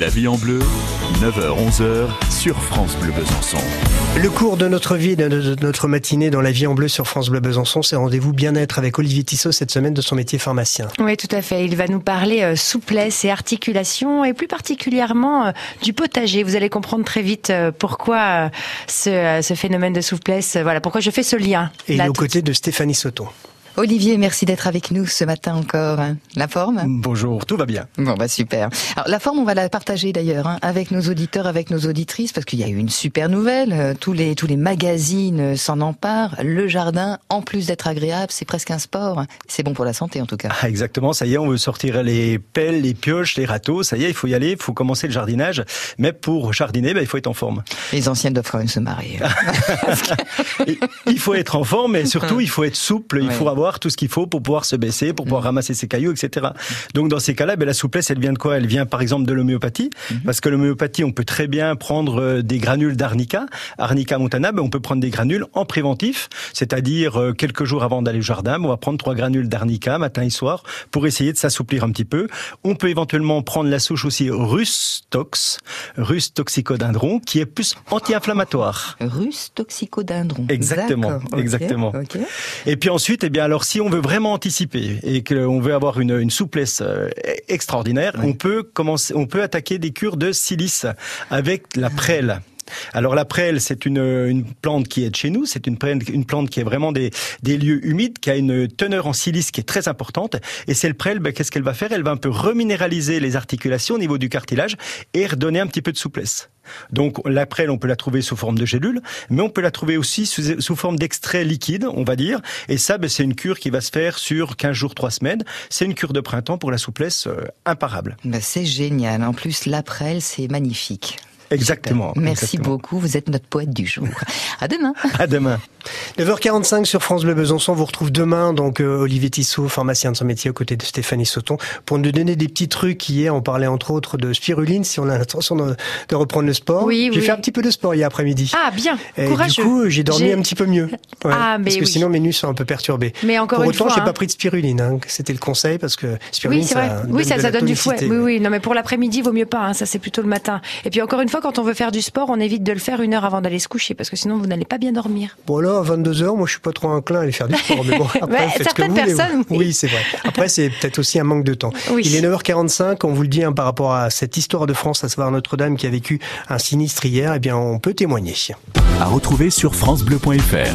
La vie en bleu, 9h-11h sur France Bleu Besançon. Le cours de notre vie, de notre matinée dans La vie en bleu sur France Bleu Besançon, c'est rendez-vous bien-être avec Olivier Tissot cette semaine de son métier pharmacien. Oui, tout à fait. Il va nous parler euh, souplesse et articulation et plus particulièrement euh, du potager. Vous allez comprendre très vite euh, pourquoi ce, ce phénomène de souplesse, voilà, pourquoi je fais ce lien. Et il est aux côtés de Stéphanie Soto. Olivier, merci d'être avec nous ce matin encore. La forme? Bonjour, tout va bien. Bon, bah super. Alors la forme, on va la partager d'ailleurs hein, avec nos auditeurs, avec nos auditrices, parce qu'il y a eu une super nouvelle. Euh, tous les tous les magazines s'en emparent. Le jardin, en plus d'être agréable, c'est presque un sport. C'est bon pour la santé en tout cas. Ah, exactement. Ça y est, on veut sortir les pelles, les pioches, les râteaux. Ça y est, il faut y aller. Il faut commencer le jardinage. Mais pour jardiner, bah, il faut être en forme. Les anciennes doivent quand même se marier. il faut être en forme, mais surtout il faut être souple. Il faut avoir tout ce qu'il faut pour pouvoir se baisser, pour pouvoir mm. ramasser ses cailloux, etc. Donc dans ces cas-là, ben, la souplesse, elle vient de quoi? Elle vient par exemple de l'homéopathie, mm-hmm. parce que l'homéopathie, on peut très bien prendre euh, des granules d'arnica, arnica montana, ben, on peut prendre des granules en préventif, c'est-à-dire euh, quelques jours avant d'aller au jardin, on va prendre trois granules d'arnica matin et soir pour essayer de s'assouplir un petit peu. On peut éventuellement prendre la souche aussi Rustox, Rus toxicodendron, qui est plus anti-inflammatoire. Rus toxicodendron. Exactement, exactement. Et puis ensuite, eh bien alors si on veut vraiment anticiper et qu'on veut avoir une, souplesse euh, extraordinaire, on peut commencer, on peut attaquer des cures de silice avec la prêle. Alors la prêle, c'est une, plante qui est de chez nous, c'est une, une plante qui est vraiment des, lieux humides, qui a une teneur en silice qui est très importante. Et c'est le prêle, ben, qu'est-ce qu'elle va faire? Elle va un peu reminéraliser les articulations au niveau du cartilage et redonner un petit peu de souplesse. Donc la prêle, on peut la trouver sous forme de gélule, mais on peut la trouver aussi sous, forme d'extrait liquide, on va dire. Et ça, ben, c'est une cure qui va se faire sur 15 jours, 3 semaines. C'est une cure de printemps pour la souplesse euh, imparable. Ben, c'est génial. En plus, la prêle, c'est magnifique. Exactement. Merci beaucoup. Vous êtes notre poète du jour. À demain. À demain. 9h45 sur France Bleu Besançon. Vous retrouve demain, donc, euh, Olivier Tissot, pharmacien de son métier, aux côtés de Stéphanie Sauton, pour nous donner des petits trucs. Hier, on parlait entre autres de spiruline, si on a l'intention de, reprendre le sport. Oui, J'ai fait un petit peu de sport hier après-midi. Ah, bien. Et Courageux. du coup, j'ai dormi un petit peu mieux. ah, mais parce que sinon, mes nuits sont un peu perturbées. Mais encore pour une autant, fois. j'ai hein. pas pris de spiruline. Hein. C'était le conseil parce que spiruline, oui, ça, oui, ça, donne du fouet. Oui, oui. Non, mais pour l'après-midi, vaut mieux pas. Hein. Ça, c'est plutôt le matin. Et puis encore une fois, quand on veut faire du sport, on évite de le faire une heure avant d'aller se coucher parce que sinon vous n'allez pas bien dormir. Bon là, à 22 h moi je suis pas trop inclin à aller faire du sport. Mais bon, après, certaines personnes. Oui, c'est vrai. Après, c'est peut-être aussi un manque de temps. Il est 9h45. On vous le dit hein, par rapport à cette histoire de France, à savoir Notre-Dame qui a vécu un sinistre hier. Eh bien, on peut témoigner. À retrouver sur francebleu.fr.